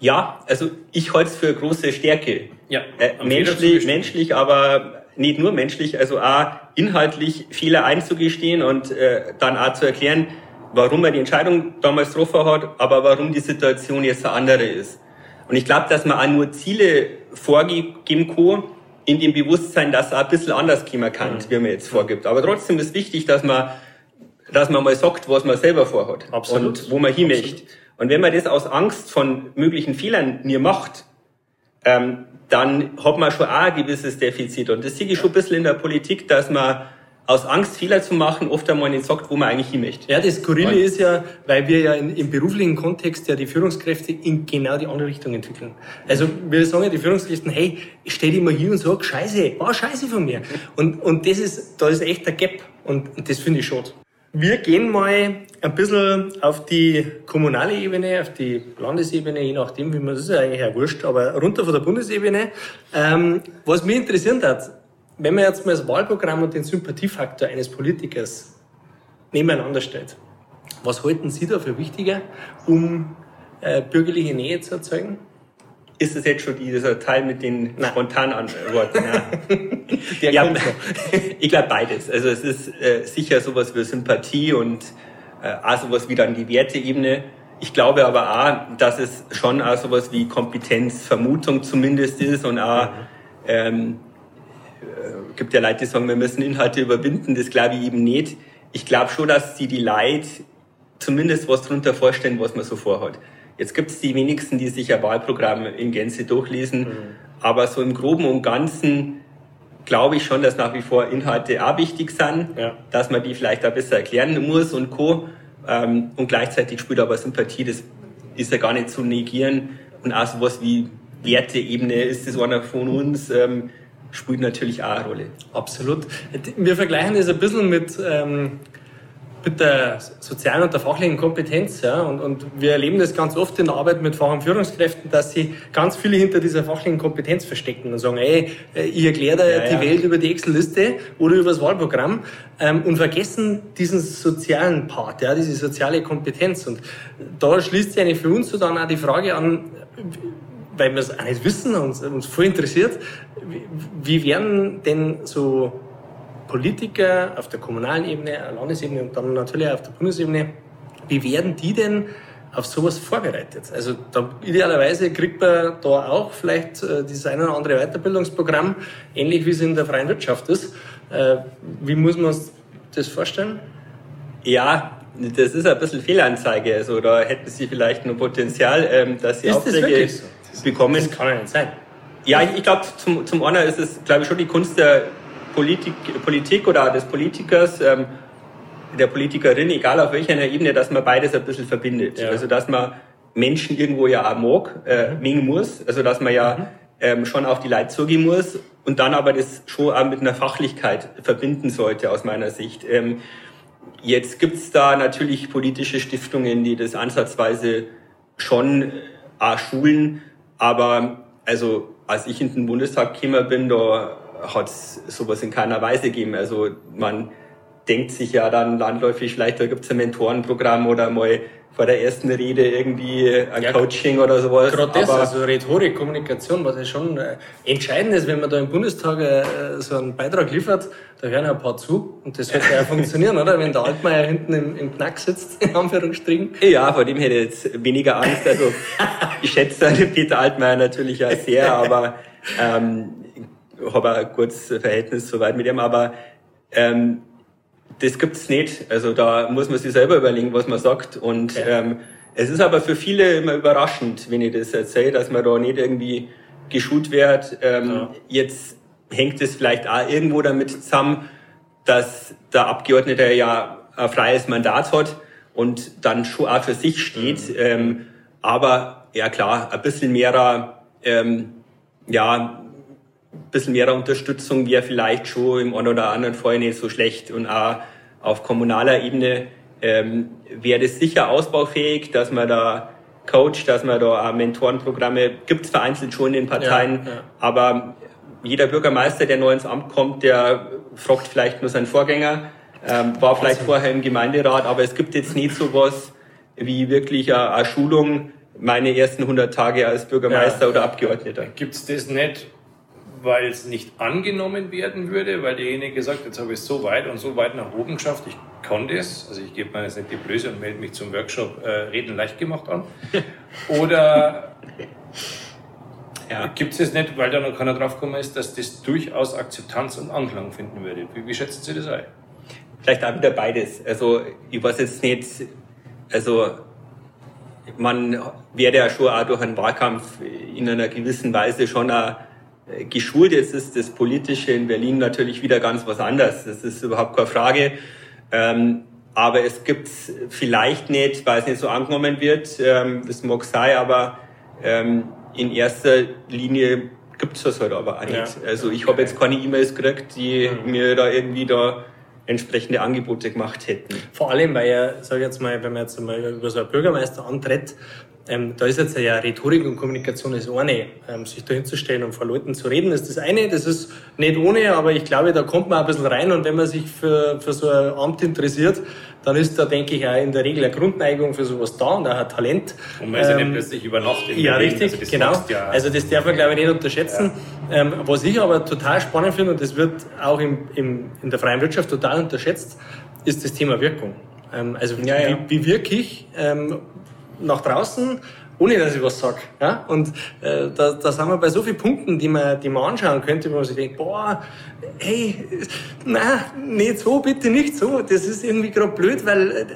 C: Ja, also ich halte es für große Stärke. Ja, äh, menschlich, menschlich, aber nicht nur menschlich, also auch inhaltlich Fehler einzugestehen und äh, dann auch zu erklären, warum er die Entscheidung damals getroffen hat, aber warum die Situation jetzt eine andere ist. Und ich glaube, dass man auch nur Ziele vorgeben kann, in dem Bewusstsein, dass er ein bisschen anders kommen kann, mhm. wie man jetzt vorgibt. Aber trotzdem ist wichtig, dass man, dass man mal sagt, was man selber vorhat. Absolut. Und wo man hin möchte. Und wenn man das aus Angst von möglichen Fehlern nie macht, ähm, dann hat man schon auch ein gewisses Defizit. Und das sehe ich schon ein bisschen in der Politik, dass man aus Angst, Fehler zu machen, oft einmal nicht sagt, wo man eigentlich hin möchte.
A: Ja, das Skurrile ist ja, weil wir ja in, im beruflichen Kontext ja die Führungskräfte in genau die andere Richtung entwickeln. Also wir sagen ja die Führungskräfte, hey, stell dich mal hier und sag, scheiße, war scheiße von mir. Und, und das ist, da ist echt der Gap. Und, und das finde ich schade. Wir gehen mal ein bisschen auf die kommunale Ebene, auf die Landesebene, je nachdem, wie man das ist eigentlich ja wurscht, aber runter von der Bundesebene. Ähm, was mich interessiert hat, wenn man jetzt mal das Wahlprogramm und den Sympathiefaktor eines Politikers nebeneinander stellt, was halten Sie da für wichtiger, um äh, bürgerliche Nähe zu erzeugen?
C: Ist es jetzt schon dieser Teil mit den Nein. spontanen Antworten? Ja. [LAUGHS] ja, [LAUGHS] ich glaube beides. Also es ist äh, sicher sowas wie Sympathie und äh, auch sowas wie dann die Werteebene. Ich glaube aber auch, dass es schon auch sowas wie Kompetenzvermutung zumindest ist und auch, mhm. ähm, äh, gibt ja Leute, die sagen, wir müssen Inhalte überwinden. Das glaube ich eben nicht. Ich glaube schon, dass sie die Leute zumindest was darunter vorstellen, was man so vorhat. Jetzt gibt es die wenigsten, die sich ein Wahlprogramm in Gänze durchlesen. Mhm. Aber so im Groben und Ganzen glaube ich schon, dass nach wie vor Inhalte auch wichtig sind, ja. dass man die vielleicht auch besser erklären muss und co. Ähm, und gleichzeitig spielt aber Sympathie, das ist ja gar nicht zu negieren. Und auch sowas wie Werteebene, ist das einer von uns, ähm, spielt natürlich auch eine Rolle.
A: Absolut. Wir vergleichen das ein bisschen mit ähm, mit der sozialen und der fachlichen Kompetenz. Ja, und, und wir erleben das ganz oft in der Arbeit mit Fach- und Führungskräften, dass sie ganz viele hinter dieser fachlichen Kompetenz verstecken und sagen, ey, ich erkläre dir ja, die ja. Welt über die Excel-Liste oder über das Wahlprogramm ähm, und vergessen diesen sozialen Part, ja, diese soziale Kompetenz. Und da schließt sich eigentlich für uns so dann auch die Frage an, weil wir es auch nicht wissen und uns voll interessiert, wie werden denn so Politiker auf der kommunalen Ebene, Landesebene und dann natürlich auch auf der Bundesebene, wie werden die denn auf sowas vorbereitet? Also da, idealerweise kriegt man da auch vielleicht äh, dieses eine oder andere Weiterbildungsprogramm, ähnlich wie es in der freien Wirtschaft ist. Äh, wie muss man das vorstellen?
C: Ja, das ist ein bisschen Fehlanzeige. Also da hätten Sie vielleicht noch Potenzial, ähm, dass Sie ist Aufträge so? bekommen. Das
A: kann ja nicht sein.
C: Ja, ich, ich glaube, zum, zum Honor ist es, glaube ich, schon die Kunst der Politik, Politik oder des Politikers, ähm, der Politikerin, egal auf welcher Ebene, dass man beides ein bisschen verbindet. Ja. Also dass man Menschen irgendwo ja auch mag, äh, mhm. mengen muss, also dass man ja mhm. ähm, schon auf die Leute zugehen muss und dann aber das schon auch mit einer Fachlichkeit verbinden sollte aus meiner Sicht. Ähm, jetzt gibt's da natürlich politische Stiftungen, die das ansatzweise schon äh, schulen, aber also als ich in den Bundestag gekommen bin, da hat es sowas in keiner Weise gegeben. Also man denkt sich ja dann landläufig, vielleicht da gibt es ein Mentorenprogramm oder mal vor der ersten Rede irgendwie ein ja, Coaching oder sowas.
A: Gerade das, also Rhetorik, Kommunikation, was ja schon äh, entscheidend ist, wenn man da im Bundestag äh, so einen Beitrag liefert, da hören ja ein paar zu und das wird ja [LAUGHS] funktionieren, oder? Wenn der Altmaier hinten im, im Knack sitzt, in Anführungsstrichen.
C: Ja, vor dem hätte ich jetzt weniger Angst. Also ich schätze [LAUGHS] Peter Altmaier natürlich auch sehr, aber ähm, habe ein gutes Verhältnis soweit mit ihm, aber ähm, das gibt's nicht. Also da muss man sich selber überlegen, was man sagt. Und ja. ähm, es ist aber für viele immer überraschend, wenn ich das erzähle, dass man da nicht irgendwie geschult wird. Ähm, ja. Jetzt hängt es vielleicht auch irgendwo damit zusammen, dass der Abgeordnete ja ein freies Mandat hat und dann schon auch für sich steht. Mhm. Ähm, aber ja klar, ein bisschen mehr, ähm, ja, ein bisschen mehr Unterstützung wäre vielleicht schon im einen oder anderen Fall nicht so schlecht und auch auf kommunaler Ebene ähm, wäre das sicher ausbaufähig, dass man da Coach, dass man da auch Mentorenprogramme gibt es vereinzelt schon in den Parteien, ja, ja. aber jeder Bürgermeister, der neu ins Amt kommt, der fragt vielleicht nur seinen Vorgänger, ähm, war vielleicht vorher im Gemeinderat, aber es gibt jetzt nicht so was wie wirklich eine, eine Schulung, meine ersten 100 Tage als Bürgermeister ja. oder Abgeordneter.
D: Gibt es das nicht, weil es nicht angenommen werden würde, weil derjenige sagt, jetzt habe ich es so weit und so weit nach oben geschafft, ich kann das, also ich gebe mir jetzt nicht die Blöße und melde mich zum Workshop äh, Reden leicht gemacht an. [LAUGHS] Oder ja. gibt es das nicht, weil da noch keiner drauf gekommen ist, dass das durchaus Akzeptanz und Anklang finden würde? Wie, wie schätzen Sie das ein?
C: Vielleicht auch wieder beides. Also ich weiß jetzt nicht, also man werde ja schon auch durch einen Wahlkampf in einer gewissen Weise schon auch geschult. Jetzt ist das Politische in Berlin natürlich wieder ganz was anderes. Das ist überhaupt keine Frage. Ähm, aber es gibt vielleicht nicht, weil es nicht so angenommen wird, ähm, das mag sein, aber ähm, in erster Linie gibt es das halt aber auch nicht. Ja. Also ich habe jetzt keine E-Mails gekriegt, die mhm. mir da irgendwie da entsprechende Angebote gemacht hätten.
A: Vor allem, weil ja, sage ich jetzt mal, wenn man jetzt mal über so einen Bürgermeister antritt, ähm, da ist jetzt ja Rhetorik und Kommunikation das eine. Ähm, sich da hinzustellen und vor Leuten zu reden, ist das eine. Das ist nicht ohne, aber ich glaube, da kommt man ein bisschen rein und wenn man sich für, für so ein Amt interessiert, dann ist da, denke ich, auch in der Regel eine Grundneigung für sowas da und auch ein Talent.
D: Und man ist ja nicht ähm, plötzlich über Nacht
A: in Ja, richtig, also genau. Ja also das darf man, glaube ich, nicht unterschätzen. Ja. Ähm, was ich aber total spannend finde, und das wird auch im, im, in der freien Wirtschaft total unterschätzt, ist das Thema Wirkung. Ähm, also ja, wie, wie wirke ich ähm, nach draußen, ohne dass ich was sag. Ja? Und äh, da, da sind wir bei so vielen Punkten, die man, die man anschauen könnte, wo man sich denkt, boah, hey, na, nicht so, bitte nicht so. Das ist irgendwie gerade blöd, weil äh,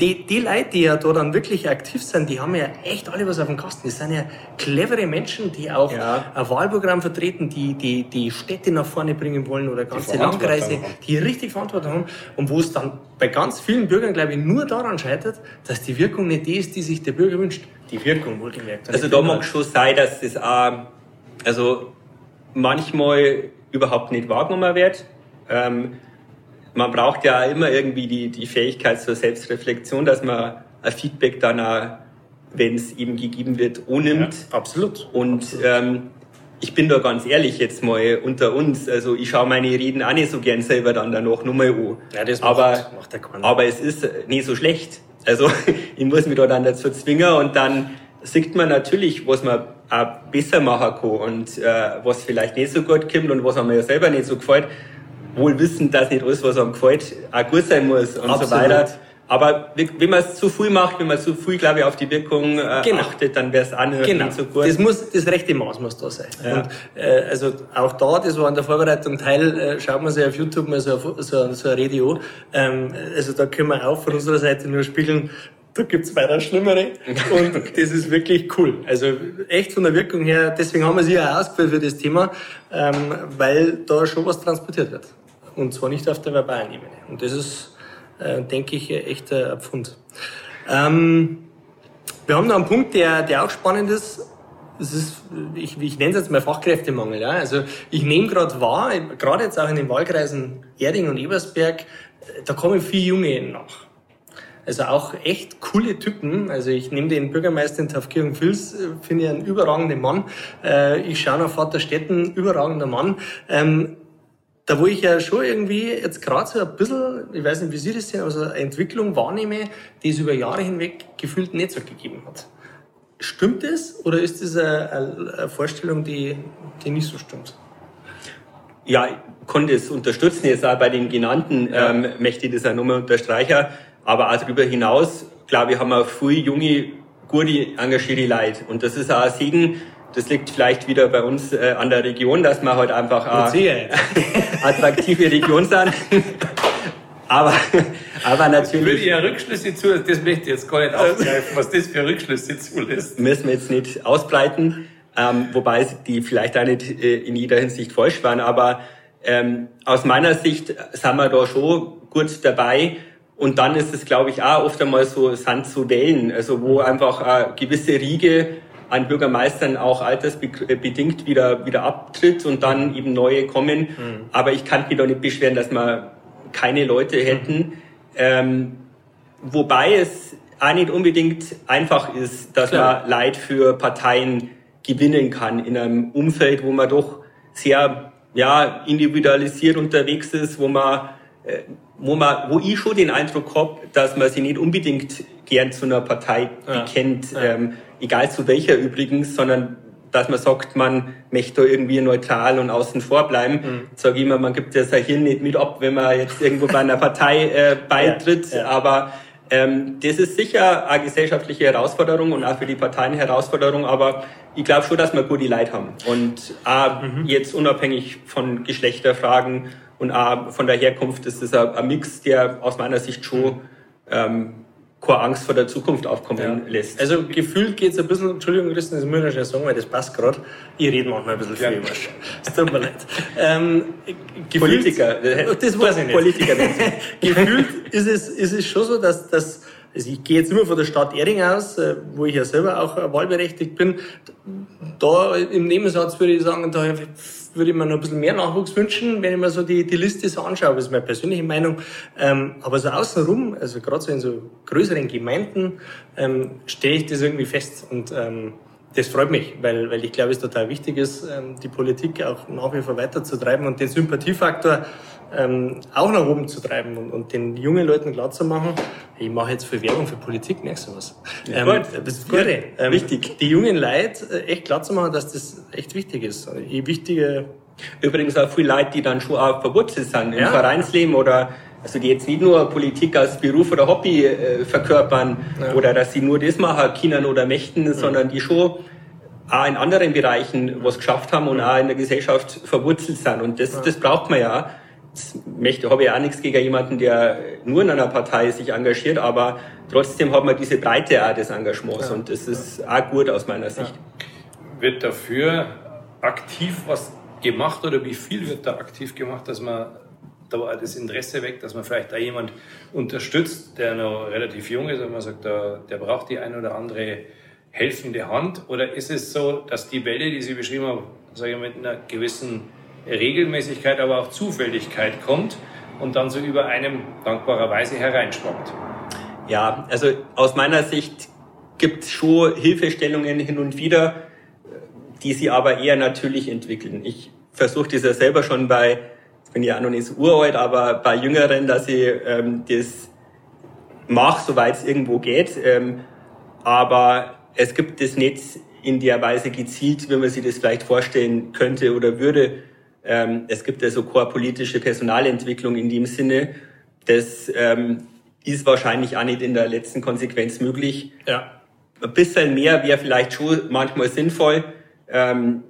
A: die, die Leute, die ja da dann wirklich aktiv sind, die haben ja echt alle was auf dem Kasten. Das sind ja clevere Menschen, die auch ja. ein Wahlprogramm vertreten, die, die die Städte nach vorne bringen wollen oder ganze Landkreise, die richtig Verantwortung haben und wo es dann bei ganz vielen Bürgern, glaube ich, nur daran scheitert, dass die Wirkung nicht die ist, die sich der Bürger wünscht. Die Wirkung, wohlgemerkt.
C: Also da mag schon sein, dass das auch, also manchmal überhaupt nicht wahrgenommen wird. Ähm, man braucht ja immer irgendwie die, die Fähigkeit zur Selbstreflexion, dass man ein Feedback dann auch, wenn es eben gegeben wird, annimmt.
A: Ja, absolut.
C: Und absolut. Ähm, ich bin da ganz ehrlich jetzt mal unter uns. Also ich schaue meine Reden auch nicht so gern selber dann danach nochmal an. Ja, das macht, aber, macht der aber es ist nicht so schlecht. Also [LAUGHS] ich muss mich da dann dazu zwingen und dann sieht man natürlich, was man auch besser machen kann und äh, was vielleicht nicht so gut kommt und was einem ja selber nicht so gefällt wohl wissen, dass nicht alles, was einem gefällt, auch gut sein muss und Absolut. so weiter. Aber wenn man es zu früh macht, wenn man zu früh, glaube ich, auf die Wirkung äh, genau. achtet, dann wäre es anhören
A: genau. nicht so gut. Das muss, das rechte Maß muss da sein. Ja. Und, äh, also auch da, das war an der Vorbereitung Teil, äh, schaut man sich auf YouTube mal so, so, so ein Radio. Ähm, also da können wir auch von unserer Seite nur spiegeln, da gibt's weiter Schlimmere. [LAUGHS] Und das ist wirklich cool. Also echt von der Wirkung her, deswegen haben wir sie ja ausgewählt für das Thema, ähm, weil da schon was transportiert wird. Und zwar nicht auf der verbalen Ebene. Und das ist, äh, denke ich, echt ein Pfund. Ähm, wir haben noch einen Punkt, der, der auch spannend ist. Das ist, ich, ich nenne es jetzt mal Fachkräftemangel. Ja? Also ich nehme gerade wahr, gerade jetzt auch in den Wahlkreisen Erding und Ebersberg, da kommen viele Junge nach. Also auch echt coole Typen. Also ich nehme den Bürgermeister in Taufkirchen-Vils, finde ich einen überragenden Mann. Äh, ich schaue nach Vater Stetten, überragender Mann. Da wo ich ja schon irgendwie jetzt gerade so ein bisschen, ich weiß nicht, wie Sie das sehen, also eine Entwicklung wahrnehme, die es über Jahre hinweg gefühlt nicht so gegeben hat. Stimmt das oder ist das eine, eine Vorstellung, die, die nicht so stimmt?
C: Ja, ich konnte es unterstützen, jetzt auch bei den genannten ja. ähm, möchte ich das auch nochmal unterstreichen, aber auch darüber hinaus, glaube ich, haben wir früh junge, gute, engagierte Leute und das ist auch ein Segen, das liegt vielleicht wieder bei uns äh, an der Region, dass wir halt einfach äh, [LAUGHS] attraktive Region sind. aber, aber natürlich.
D: Ich würde ja Rückschlüsse zu, das möchte ich jetzt gar nicht aufgreifen, was das für Rückschlüsse zulässt.
C: Müssen wir jetzt nicht ausbreiten, ähm, wobei die vielleicht auch nicht äh, in jeder Hinsicht falsch waren, aber ähm, aus meiner Sicht sind wir da schon gut dabei. Und dann ist es, glaube ich, auch oft einmal so, sind so Wellen, also wo einfach eine gewisse Riege an Bürgermeistern auch altersbedingt wieder, wieder abtritt und dann eben neue kommen. Mhm. Aber ich kann mich da nicht beschweren, dass wir keine Leute hätten. Mhm. Ähm, wobei es auch nicht unbedingt einfach ist, dass Klar. man Leid für Parteien gewinnen kann in einem Umfeld, wo man doch sehr ja, individualisiert unterwegs ist, wo man, äh, wo man, wo ich schon den Eindruck habe, dass man sich nicht unbedingt gern zu einer Partei ja. bekennt, ja. Ähm, egal zu welcher übrigens, sondern dass man sagt, man möchte da irgendwie neutral und außen vor bleiben. Mhm. Sage ich immer, man gibt ja sein Hirn nicht mit ab, wenn man jetzt irgendwo bei einer Partei äh, [LAUGHS] beitritt, ja. aber ähm, das ist sicher eine gesellschaftliche Herausforderung und auch für die Parteien eine Herausforderung, aber ich glaube schon, dass wir gute Leute haben. Und auch mhm. jetzt unabhängig von Geschlechterfragen und auch von der Herkunft ist es ein, Mix, der aus meiner Sicht schon ähm, keine Angst vor der Zukunft aufkommen ja. lässt.
A: Also gefühlt geht es ein bisschen, Entschuldigung Christian, das muss ich schnell sagen, weil das passt gerade. Ich rede manchmal ein bisschen viel. Ja. Es tut mir leid. Ähm,
C: gefühlt, Politiker.
A: Das weiß ich nicht. Politiker [LAUGHS] gefühlt ist es, ist es schon so, dass, dass also ich gehe jetzt immer von der Stadt Ering aus, äh, wo ich ja selber auch wahlberechtigt bin. Da im Nebensatz würde ich sagen, da würde ich mir noch ein bisschen mehr Nachwuchs wünschen, wenn ich mir so die, die Liste so anschaue. Das ist meine persönliche Meinung. Ähm, aber so außenrum, also gerade so in so größeren Gemeinden, ähm, stelle ich das irgendwie fest. Und ähm, das freut mich, weil, weil ich glaube, es total wichtig ist, ähm, die Politik auch nach wie vor weiterzutreiben und den Sympathiefaktor ähm, auch nach oben zu treiben und, und den jungen Leuten klar zu machen, ich mache jetzt für Werbung für Politik, merkst du was? Ja, ähm, das ist irre. Ähm, wichtig. Die jungen Leute äh, echt klar zu machen, dass das echt wichtig ist. Je wichtige
C: Übrigens auch viele Leute, die dann schon auch verwurzelt sind im ja. Vereinsleben oder also die jetzt nicht nur Politik als Beruf oder Hobby äh, verkörpern ja. oder dass sie nur das machen können oder möchten, mhm. sondern die schon auch in anderen Bereichen was geschafft haben und auch in der Gesellschaft verwurzelt sind. Und das, das braucht man ja möchte, habe ich auch nichts gegen jemanden, der nur in einer Partei sich engagiert, aber trotzdem hat man diese Breite auch des Engagements ja. und das ist auch gut aus meiner Sicht.
D: Ja. Wird dafür aktiv was gemacht oder wie viel wird da aktiv gemacht, dass man da das Interesse weckt, dass man vielleicht da jemand unterstützt, der noch relativ jung ist und man sagt, der, der braucht die eine oder andere helfende Hand? Oder ist es so, dass die Welle, die Sie beschrieben haben, sage ich, mit einer gewissen Regelmäßigkeit, aber auch Zufälligkeit kommt und dann so über einem dankbarerweise hereinschwappt.
C: Ja, also aus meiner Sicht gibt es schon Hilfestellungen hin und wieder, die sie aber eher natürlich entwickeln. Ich versuche das ja selber schon bei, ich bin ja noch nicht so uralt, aber bei Jüngeren, dass ich ähm, das mache, soweit es irgendwo geht. Ähm, aber es gibt das nicht in der Weise gezielt, wie man sich das vielleicht vorstellen könnte oder würde. Ähm, es gibt also keine politische Personalentwicklung in dem Sinne. Das ähm, ist wahrscheinlich auch nicht in der letzten Konsequenz möglich. Ja. Ein bisschen mehr wäre vielleicht schon manchmal sinnvoll. Ähm,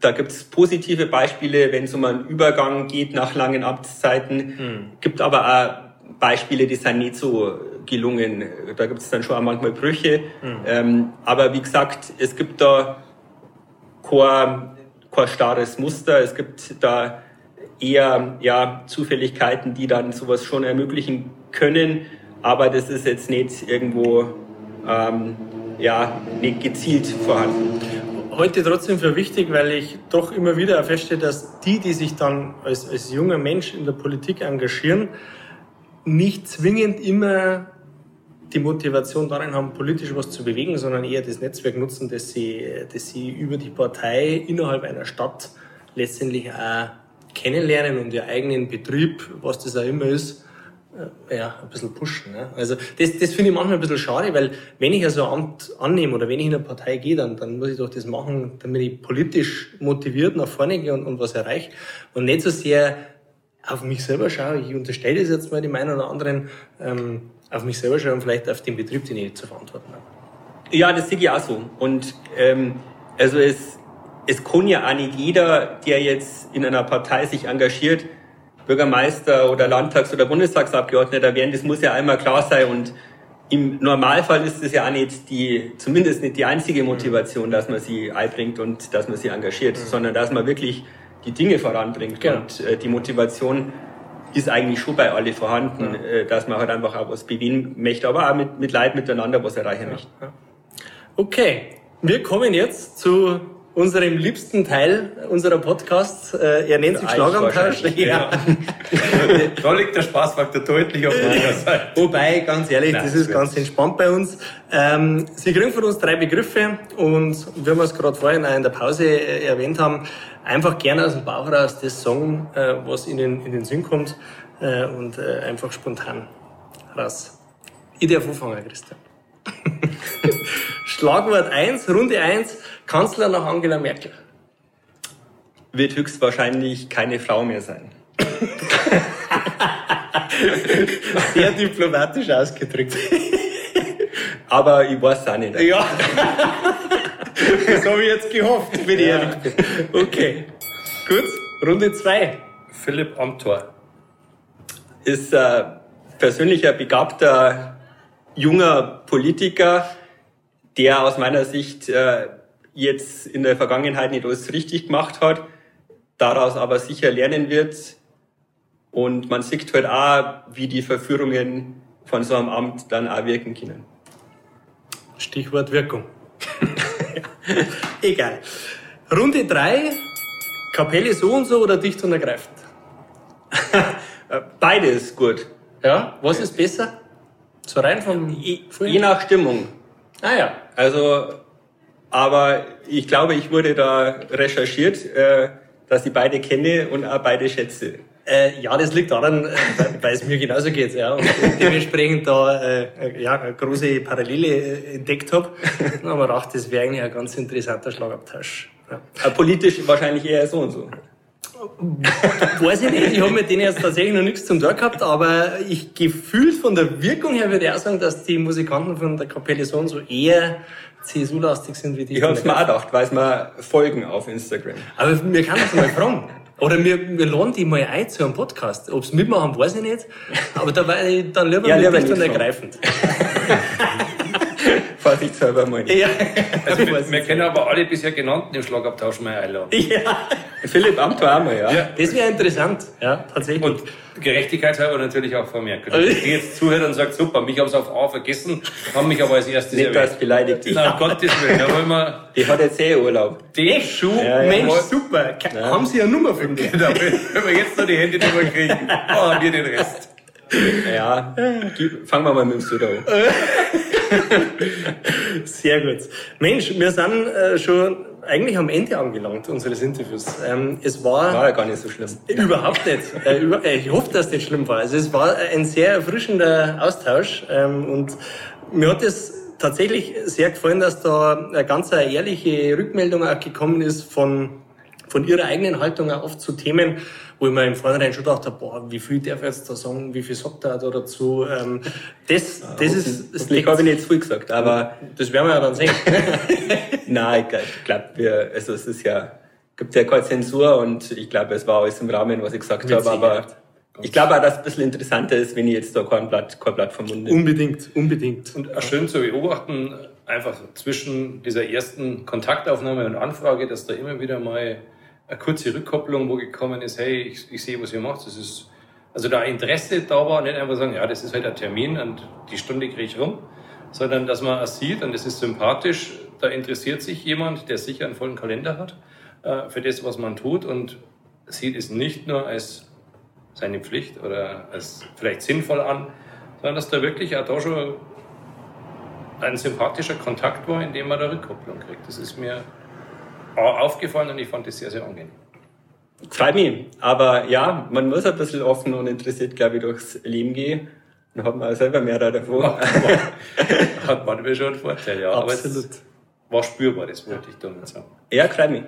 C: da gibt es positive Beispiele, wenn es um einen Übergang geht nach langen Amtszeiten. Mhm. Gibt aber auch Beispiele, die sind nicht so gelungen. Da gibt es dann schon auch manchmal Brüche. Mhm. Ähm, aber wie gesagt, es gibt da keine kein starres Muster. Es gibt da eher ja, Zufälligkeiten, die dann sowas schon ermöglichen können. Aber das ist jetzt nicht irgendwo ähm, ja, nicht gezielt vorhanden.
A: Heute trotzdem für wichtig, weil ich doch immer wieder feststelle, dass die, die sich dann als, als junger Mensch in der Politik engagieren, nicht zwingend immer die Motivation darin haben, politisch was zu bewegen, sondern eher das Netzwerk nutzen, das sie, das sie über die Partei innerhalb einer Stadt letztendlich auch kennenlernen und ihr eigenen Betrieb, was das auch immer ist, äh, ja, ein bisschen pushen. Ne? Also das, das finde ich manchmal ein bisschen schade, weil wenn ich also ein Amt annehme oder wenn ich in eine Partei gehe, dann, dann muss ich doch das machen, damit ich politisch motiviert nach vorne gehe und, und was erreiche und nicht so sehr auf mich selber schaue. Ich unterstelle das jetzt mal dem einen oder anderen, ähm, auf mich selber schauen, vielleicht auf den Betrieb, den ich zu verantworten habe.
C: Ja, das sehe ich auch so. Und ähm, Also es, es kann ja auch nicht jeder, der jetzt in einer Partei sich engagiert, Bürgermeister oder Landtags- oder Bundestagsabgeordneter werden. Das muss ja einmal klar sein und im Normalfall ist es ja auch nicht die, zumindest nicht die einzige Motivation, dass man sie einbringt und dass man sie engagiert, mhm. sondern dass man wirklich die Dinge voranbringt. Genau. Und äh, die Motivation ist eigentlich schon bei alle vorhanden, mhm. äh, dass man halt einfach auch was bewegen möchte, aber auch mit, mit Leid miteinander was erreichen möchte.
A: Okay, wir kommen jetzt zu unserem liebsten Teil unserer Podcasts. Äh, er nennt sich Schlagabtausch. Ja. [LAUGHS]
D: da liegt der Spaßfaktor deutlich auf meiner Seite.
A: Wobei, ganz ehrlich, Nein, das ist ganz entspannt bei uns. Ähm, Sie kriegen von uns drei Begriffe und wie wir es gerade vorhin auch in der Pause äh, erwähnt haben, einfach gerne aus dem Bauch raus das sagen, äh, was Ihnen in den Sinn kommt äh, und äh, einfach spontan raus. Ich darf anfangen, Christian. [LAUGHS] Schlagwort 1, Runde 1, Kanzler nach Angela Merkel.
C: Wird höchstwahrscheinlich keine Frau mehr sein. [LAUGHS]
A: Sehr diplomatisch ausgedrückt.
C: Aber ich weiß es auch nicht.
A: Ja. Das habe ich jetzt gehofft, wenn ich ehrlich bin. Okay. Gut. Runde 2.
D: Philipp Amthor.
C: Ist ein persönlicher, begabter, junger Politiker, der aus meiner Sicht äh, jetzt in der Vergangenheit nicht alles richtig gemacht hat, daraus aber sicher lernen wird. Und man sieht halt auch, wie die Verführungen von so einem Amt dann auch wirken können.
A: Stichwort Wirkung. [LAUGHS] Egal. Runde 3, Kapelle so und so oder dicht und ergreifend? [LAUGHS]
C: Beides gut.
A: Ja, was ist besser?
C: So rein vom je, je nach Stimmung.
A: Ah ja.
C: Also aber ich glaube, ich wurde da recherchiert, äh, dass ich beide kenne und auch beide schätze.
A: Äh, ja, das liegt daran, [LAUGHS] äh, weil es mir genauso geht, ja. Und dementsprechend da äh, ja, eine große Parallele äh, entdeckt habe. Und habe mir gedacht, das wäre eigentlich ein ganz interessanter Schlagabtausch.
C: Ja. Politisch wahrscheinlich eher so und so.
A: Weiß ich nicht, ich habe mit denen jetzt tatsächlich noch nichts zum Tun gehabt, aber ich gefühlt von der Wirkung her würde ich auch sagen, dass die Musikanten von der Kapelle so und so eher CSU-lastig sind wie die.
C: Ich habe es mir auch gedacht, weil mir folgen auf Instagram.
A: Aber wir können uns mal fragen. Oder wir, wir laden die mal ein zu einem Podcast. Ob sie mitmachen, weiß ich nicht. Aber da war ich dann lieber ja,
C: lieber
A: nicht ergreifend. [LAUGHS] [LAUGHS]
C: Vorsichtshalber mal nicht.
D: Ja. Also wir, wir können aber alle bisher genannten im Schlagabtausch mal einladen.
A: Ja.
C: Philipp Amthor auch mal, ja. ja.
A: Das wäre interessant. Ja, tatsächlich.
D: Und Gerechtigkeitshalber natürlich auch von mir. Die jetzt zuhört und sagt, super, mich haben sie auf A vergessen, haben mich aber als erstes
C: Nicht erwähnt. beleidigt.
D: Na, Gottes Willen, da wollen wir...
C: Die hat jetzt eh Urlaub.
A: Die Schuh, ja, ja. Mensch, super. Ja. Haben Sie eine Nummer von [LAUGHS] mir?
D: Genau, wenn wir jetzt noch die Hände drüber kriegen, machen wir den Rest. [LAUGHS]
C: Ja, fangen wir mal mit dem Sudo an. [LAUGHS]
A: Sehr gut. Mensch, wir sind äh, schon eigentlich am Ende angelangt unseres Interviews. Ähm, es war,
C: war ja gar nicht so schlimm.
A: Überhaupt nicht. Äh, über, äh, ich hoffe, dass es nicht schlimm war. Also es war ein sehr erfrischender Austausch ähm, und mir hat es tatsächlich sehr gefallen, dass da eine ganz ehrliche Rückmeldung auch gekommen ist von von ihrer eigenen Haltung auch oft zu Themen, wo ich mir im Vornherein schon gedacht habe, boah, wie viel darf er jetzt da sagen, wie viel sagt er da dazu. Ähm, das, [LAUGHS] das ja, ist...
C: Das habe ich nicht zu viel gesagt, aber...
A: Das werden wir ja dann sehen. [LAUGHS]
C: Nein, ich glaube, wir, also es ist ja, gibt ja keine Zensur und ich glaube, es war alles im Rahmen, was ich gesagt habe, aber... Ich glaube auch, dass es ein bisschen interessanter ist, wenn ich jetzt da kein Blatt, kein Blatt vom Mund
A: nehme. Unbedingt, unbedingt.
D: Und auch schön zu beobachten, einfach zwischen dieser ersten Kontaktaufnahme und Anfrage, dass da immer wieder mal eine kurze Rückkopplung, wo gekommen ist, hey, ich, ich sehe, was ihr macht. Das ist, also da Interesse da war, nicht einfach sagen, ja, das ist halt ein Termin und die Stunde kriege ich rum, sondern dass man es sieht und es ist sympathisch, da interessiert sich jemand, der sicher einen vollen Kalender hat, äh, für das, was man tut und sieht es nicht nur als seine Pflicht oder als vielleicht sinnvoll an, sondern dass da wirklich auch da schon ein sympathischer Kontakt war, in dem man da Rückkopplung kriegt. Das ist mir aufgefallen und ich fand das sehr, sehr angenehm.
C: Freut mich. Aber ja, man muss ein bisschen offen und interessiert, glaube ich, durchs Leben gehen. Dann hat man auch selber mehr davon. [LAUGHS]
D: hat manchmal schon einen Vorteil, ja.
A: Absolut.
D: Aber war spürbar, das wollte ich damit sagen.
C: Ja, freut mich.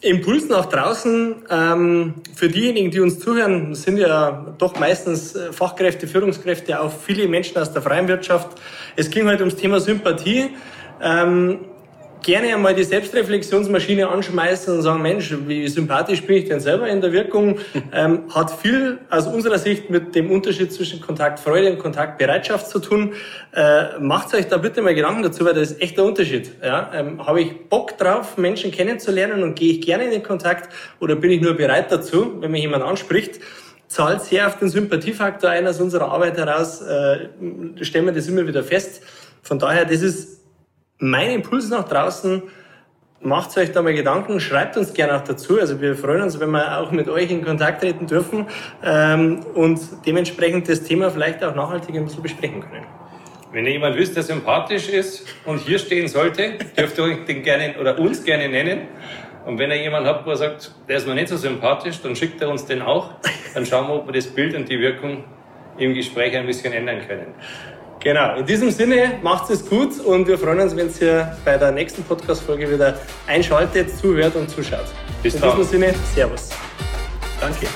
A: Impuls nach draußen. Ähm, für diejenigen, die uns zuhören, sind ja doch meistens äh, Fachkräfte, Führungskräfte, auch viele Menschen aus der freien Wirtschaft. Es ging heute ums Thema Sympathie. Ähm, gerne einmal die Selbstreflexionsmaschine anschmeißen und sagen, Mensch, wie sympathisch bin ich denn selber in der Wirkung, [LAUGHS] ähm, hat viel aus unserer Sicht mit dem Unterschied zwischen Kontaktfreude und Kontaktbereitschaft zu tun. Äh, macht euch da bitte mal Gedanken dazu, weil das ist echt der Unterschied. Ja? Ähm, Habe ich Bock drauf, Menschen kennenzulernen und gehe ich gerne in den Kontakt oder bin ich nur bereit dazu, wenn mich jemand anspricht? zahlt sehr auf den Sympathiefaktor ein aus unserer Arbeit heraus, äh, stellen wir das immer wieder fest. Von daher, das ist mein Impuls nach draußen. Macht euch da mal Gedanken, schreibt uns gerne auch dazu. Also wir freuen uns, wenn wir auch mit euch in Kontakt treten dürfen ähm, und dementsprechend das Thema vielleicht auch nachhaltig ein bisschen besprechen können.
D: Wenn ihr jemand wisst, der sympathisch ist und hier stehen sollte, dürft ihr euch den gerne oder uns gerne nennen. Und wenn ihr jemanden habt, wo er sagt, der ist mir nicht so sympathisch, dann schickt er uns den auch. Dann schauen wir, ob wir das Bild und die Wirkung im Gespräch ein bisschen ändern können.
A: Genau, in diesem Sinne macht es gut und wir freuen uns, wenn ihr bei der nächsten Podcast-Folge wieder einschaltet, zuhört und zuschaut. Bis in dann. diesem Sinne, Servus.
C: Danke.